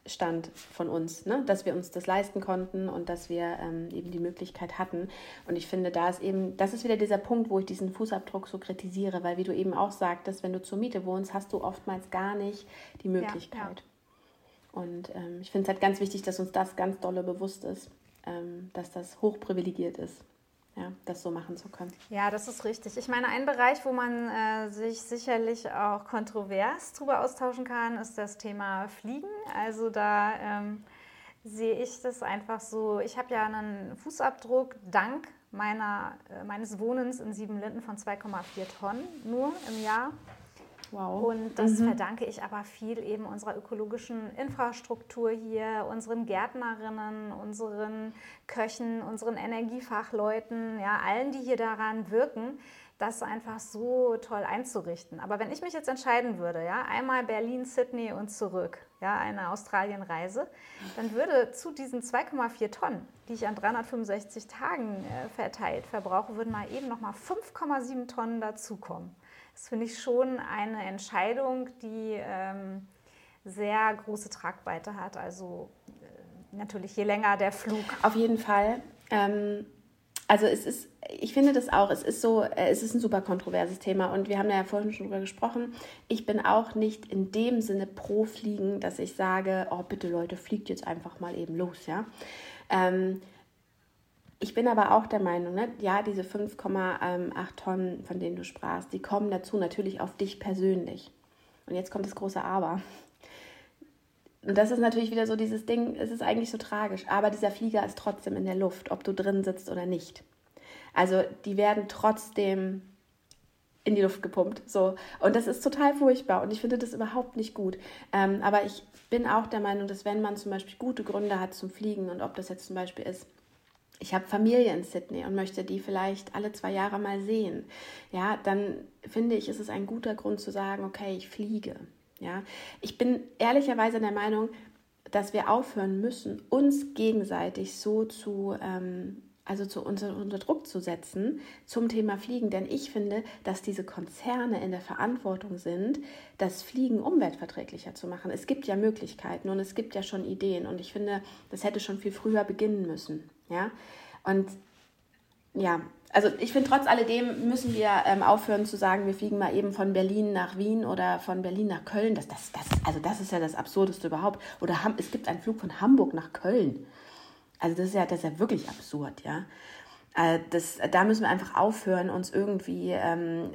Stand von uns, ne? dass wir uns das leisten konnten und dass wir ähm, eben die Möglichkeit hatten. Und ich finde, da ist eben, das ist wieder dieser Punkt, wo ich diesen Fußabdruck so kritisiere, weil wie du eben auch sagtest, wenn du zur Miete wohnst, hast du oftmals gar nicht die Möglichkeit. Ja, ja. Und ähm, ich finde es halt ganz wichtig, dass uns das ganz dolle bewusst ist, ähm, dass das hochprivilegiert ist, ja, das so machen zu können. Ja, das ist richtig. Ich meine, ein Bereich, wo man äh, sich sicherlich auch kontrovers darüber austauschen kann, ist das Thema Fliegen. Also da ähm, sehe ich das einfach so. Ich habe ja einen Fußabdruck dank meiner, äh, meines Wohnens in Siebenlinden von 2,4 Tonnen nur im Jahr. Wow. Und das mhm. verdanke ich aber viel eben unserer ökologischen Infrastruktur hier, unseren Gärtnerinnen, unseren Köchen, unseren Energiefachleuten, ja, allen, die hier daran wirken, das einfach so toll einzurichten. Aber wenn ich mich jetzt entscheiden würde, ja, einmal Berlin, Sydney und zurück, ja, eine Australienreise, dann würde zu diesen 2,4 Tonnen, die ich an 365 Tagen äh, verteilt verbrauche, würden mal eben noch mal 5,7 Tonnen dazukommen. Das finde ich schon eine Entscheidung, die ähm, sehr große Tragweite hat. Also äh, natürlich je länger der Flug. Auf jeden Fall. Ähm, also es ist, ich finde das auch, es ist so, äh, es ist ein super kontroverses Thema und wir haben ja vorhin schon drüber gesprochen. Ich bin auch nicht in dem Sinne pro Fliegen, dass ich sage, oh bitte Leute, fliegt jetzt einfach mal eben los, ja. Ähm, ich bin aber auch der Meinung, ne, ja, diese 5,8 Tonnen, von denen du sprachst, die kommen dazu natürlich auf dich persönlich. Und jetzt kommt das große Aber. Und das ist natürlich wieder so dieses Ding, es ist eigentlich so tragisch, aber dieser Flieger ist trotzdem in der Luft, ob du drin sitzt oder nicht. Also die werden trotzdem in die Luft gepumpt. So. Und das ist total furchtbar und ich finde das überhaupt nicht gut. Ähm, aber ich bin auch der Meinung, dass wenn man zum Beispiel gute Gründe hat zum Fliegen und ob das jetzt zum Beispiel ist, ich habe Familie in Sydney und möchte die vielleicht alle zwei Jahre mal sehen, ja, dann finde ich, ist es ein guter Grund zu sagen, okay, ich fliege. Ja, ich bin ehrlicherweise der Meinung, dass wir aufhören müssen, uns gegenseitig so zu, ähm, also zu unter, unter Druck zu setzen zum Thema Fliegen. Denn ich finde, dass diese Konzerne in der Verantwortung sind, das Fliegen umweltverträglicher zu machen. Es gibt ja Möglichkeiten und es gibt ja schon Ideen. Und ich finde, das hätte schon viel früher beginnen müssen. Ja, und ja, also ich finde, trotz alledem müssen wir ähm, aufhören zu sagen, wir fliegen mal eben von Berlin nach Wien oder von Berlin nach Köln. Das, das, das, also das ist ja das Absurdeste überhaupt. Oder es gibt einen Flug von Hamburg nach Köln. Also das ist ja, das ist ja wirklich absurd, ja. Äh, das, da müssen wir einfach aufhören, uns irgendwie ähm,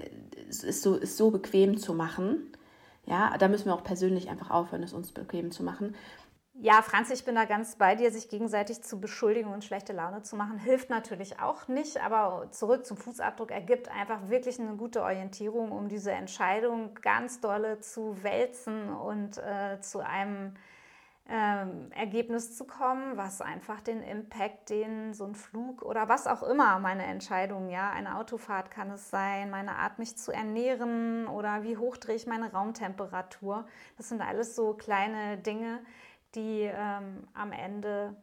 ist so, ist so bequem zu machen. Ja, da müssen wir auch persönlich einfach aufhören, es uns bequem zu machen. Ja, Franz, ich bin da ganz bei dir, sich gegenseitig zu beschuldigen und schlechte Laune zu machen, hilft natürlich auch nicht, aber zurück zum Fußabdruck ergibt einfach wirklich eine gute Orientierung, um diese Entscheidung ganz dolle zu wälzen und äh, zu einem ähm, Ergebnis zu kommen, was einfach den Impact, den so ein Flug oder was auch immer meine Entscheidung, ja, eine Autofahrt kann es sein, meine Art, mich zu ernähren oder wie hoch drehe ich meine Raumtemperatur. Das sind alles so kleine Dinge, die ähm, am Ende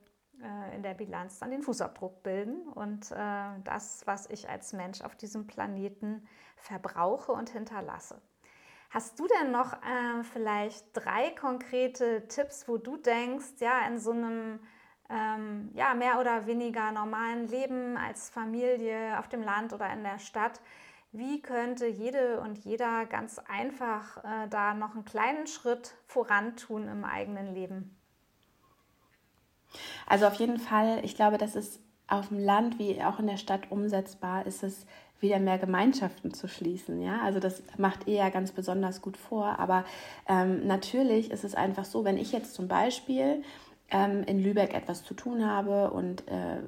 äh, in der Bilanz dann den Fußabdruck bilden und äh, das, was ich als Mensch auf diesem Planeten verbrauche und hinterlasse. Hast du denn noch äh, vielleicht drei konkrete Tipps, wo du denkst, ja, in so einem ähm, ja, mehr oder weniger normalen Leben als Familie auf dem Land oder in der Stadt, wie könnte jede und jeder ganz einfach äh, da noch einen kleinen Schritt vorantun im eigenen Leben? Also auf jeden Fall, ich glaube, dass es auf dem Land wie auch in der Stadt umsetzbar ist es wieder mehr Gemeinschaften zu schließen. Ja? Also das macht eher ganz besonders gut vor. Aber ähm, natürlich ist es einfach so, wenn ich jetzt zum Beispiel ähm, in Lübeck etwas zu tun habe und äh,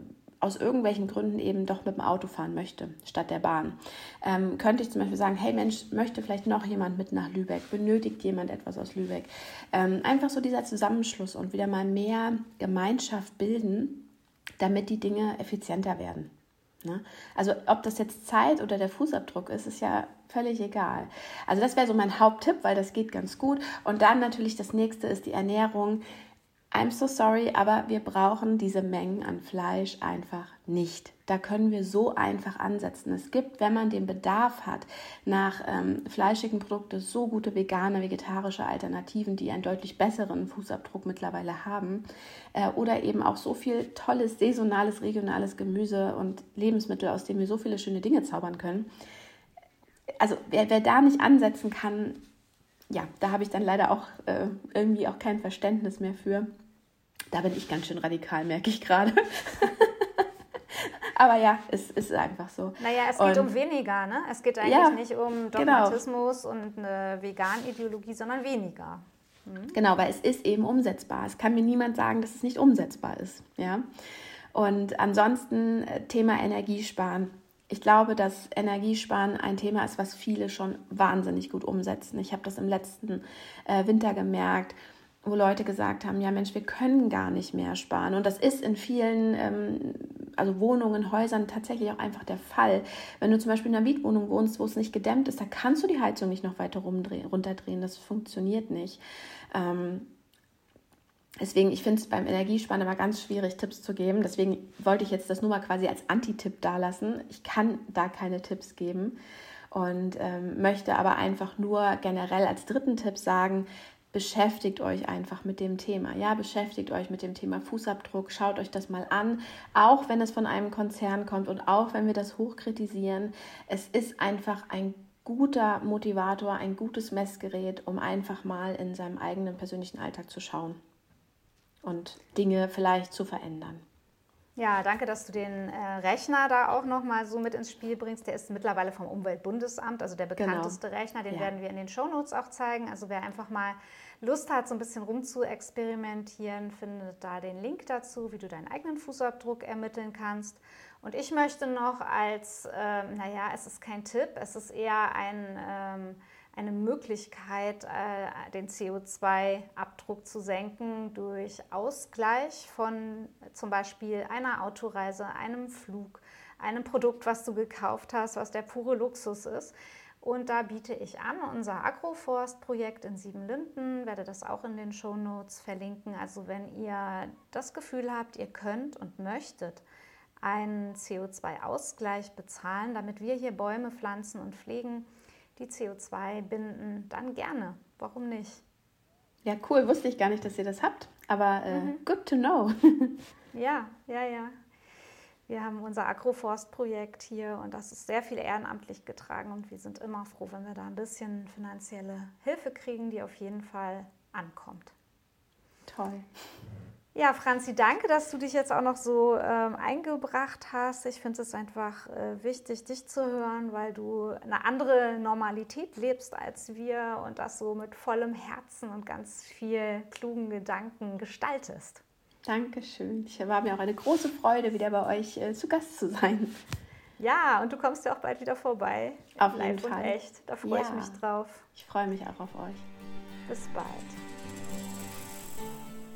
aus irgendwelchen Gründen eben doch mit dem Auto fahren möchte, statt der Bahn, ähm, könnte ich zum Beispiel sagen, hey Mensch, möchte vielleicht noch jemand mit nach Lübeck, benötigt jemand etwas aus Lübeck. Ähm, einfach so dieser Zusammenschluss und wieder mal mehr Gemeinschaft bilden, damit die Dinge effizienter werden. Ne? Also ob das jetzt Zeit oder der Fußabdruck ist, ist ja völlig egal. Also das wäre so mein Haupttipp, weil das geht ganz gut. Und dann natürlich das nächste ist die Ernährung. I'm so sorry, aber wir brauchen diese Mengen an Fleisch einfach nicht. Da können wir so einfach ansetzen. Es gibt, wenn man den Bedarf hat nach ähm, fleischigen Produkten, so gute vegane, vegetarische Alternativen, die einen deutlich besseren Fußabdruck mittlerweile haben. Äh, oder eben auch so viel tolles, saisonales, regionales Gemüse und Lebensmittel, aus denen wir so viele schöne Dinge zaubern können. Also wer, wer da nicht ansetzen kann, ja, da habe ich dann leider auch äh, irgendwie auch kein Verständnis mehr für. Da bin ich ganz schön radikal, merke ich gerade. Aber ja, es ist einfach so. Naja, es geht und, um weniger, ne? Es geht eigentlich ja, nicht um genau. Dogmatismus genau. und eine Vegan-Ideologie, sondern weniger. Mhm. Genau, weil es ist eben umsetzbar. Es kann mir niemand sagen, dass es nicht umsetzbar ist. Ja? Und ansonsten äh, Thema Energiesparen. Ich glaube, dass Energiesparen ein Thema ist, was viele schon wahnsinnig gut umsetzen. Ich habe das im letzten äh, Winter gemerkt wo Leute gesagt haben, ja Mensch, wir können gar nicht mehr sparen. Und das ist in vielen ähm, also Wohnungen, Häusern tatsächlich auch einfach der Fall. Wenn du zum Beispiel in einer Mietwohnung wohnst, wo es nicht gedämmt ist, da kannst du die Heizung nicht noch weiter runterdrehen. Das funktioniert nicht. Ähm, Deswegen, ich finde es beim Energiesparen immer ganz schwierig, Tipps zu geben. Deswegen wollte ich jetzt das nur mal quasi als Anti-Tipp dalassen. Ich kann da keine Tipps geben und ähm, möchte aber einfach nur generell als dritten Tipp sagen, beschäftigt euch einfach mit dem Thema. Ja, beschäftigt euch mit dem Thema Fußabdruck, schaut euch das mal an, auch wenn es von einem Konzern kommt und auch wenn wir das hochkritisieren. Es ist einfach ein guter Motivator, ein gutes Messgerät, um einfach mal in seinem eigenen persönlichen Alltag zu schauen und Dinge vielleicht zu verändern. Ja, danke, dass du den äh, Rechner da auch noch mal so mit ins Spiel bringst. Der ist mittlerweile vom Umweltbundesamt, also der genau. bekannteste genau. Rechner. Den ja. werden wir in den Shownotes auch zeigen. Also wer einfach mal Lust hat, so ein bisschen rumzuexperimentieren, findet da den Link dazu, wie du deinen eigenen Fußabdruck ermitteln kannst. Und ich möchte noch als, ähm, naja, es ist kein Tipp, es ist eher ein... Ähm, eine Möglichkeit, äh, den CO2-Abdruck zu senken durch Ausgleich von zum Beispiel einer Autoreise, einem Flug, einem Produkt, was du gekauft hast, was der pure Luxus ist. Und da biete ich an unser Agroforst-Projekt in Siebenlinden, werde das auch in den Shownotes verlinken. Also wenn ihr das Gefühl habt, ihr könnt und möchtet einen CO2-Ausgleich bezahlen, damit wir hier Bäume pflanzen und pflegen, die CO2 binden, dann gerne. Warum nicht? Ja, cool. Wusste ich gar nicht, dass ihr das habt. Aber äh, mhm. good to know. ja, ja, ja. Wir haben unser Agroforst-Projekt hier und das ist sehr viel ehrenamtlich getragen und wir sind immer froh, wenn wir da ein bisschen finanzielle Hilfe kriegen, die auf jeden Fall ankommt. Toll. Ja, Franzi, danke, dass du dich jetzt auch noch so ähm, eingebracht hast. Ich finde es einfach äh, wichtig, dich zu hören, weil du eine andere Normalität lebst als wir und das so mit vollem Herzen und ganz viel klugen Gedanken gestaltest. Dankeschön. Es war mir auch eine große Freude, wieder bei euch äh, zu Gast zu sein. Ja, und du kommst ja auch bald wieder vorbei. Auf jeden Fall. echt. Da freue ja. ich mich drauf. Ich freue mich auch auf euch. Bis bald.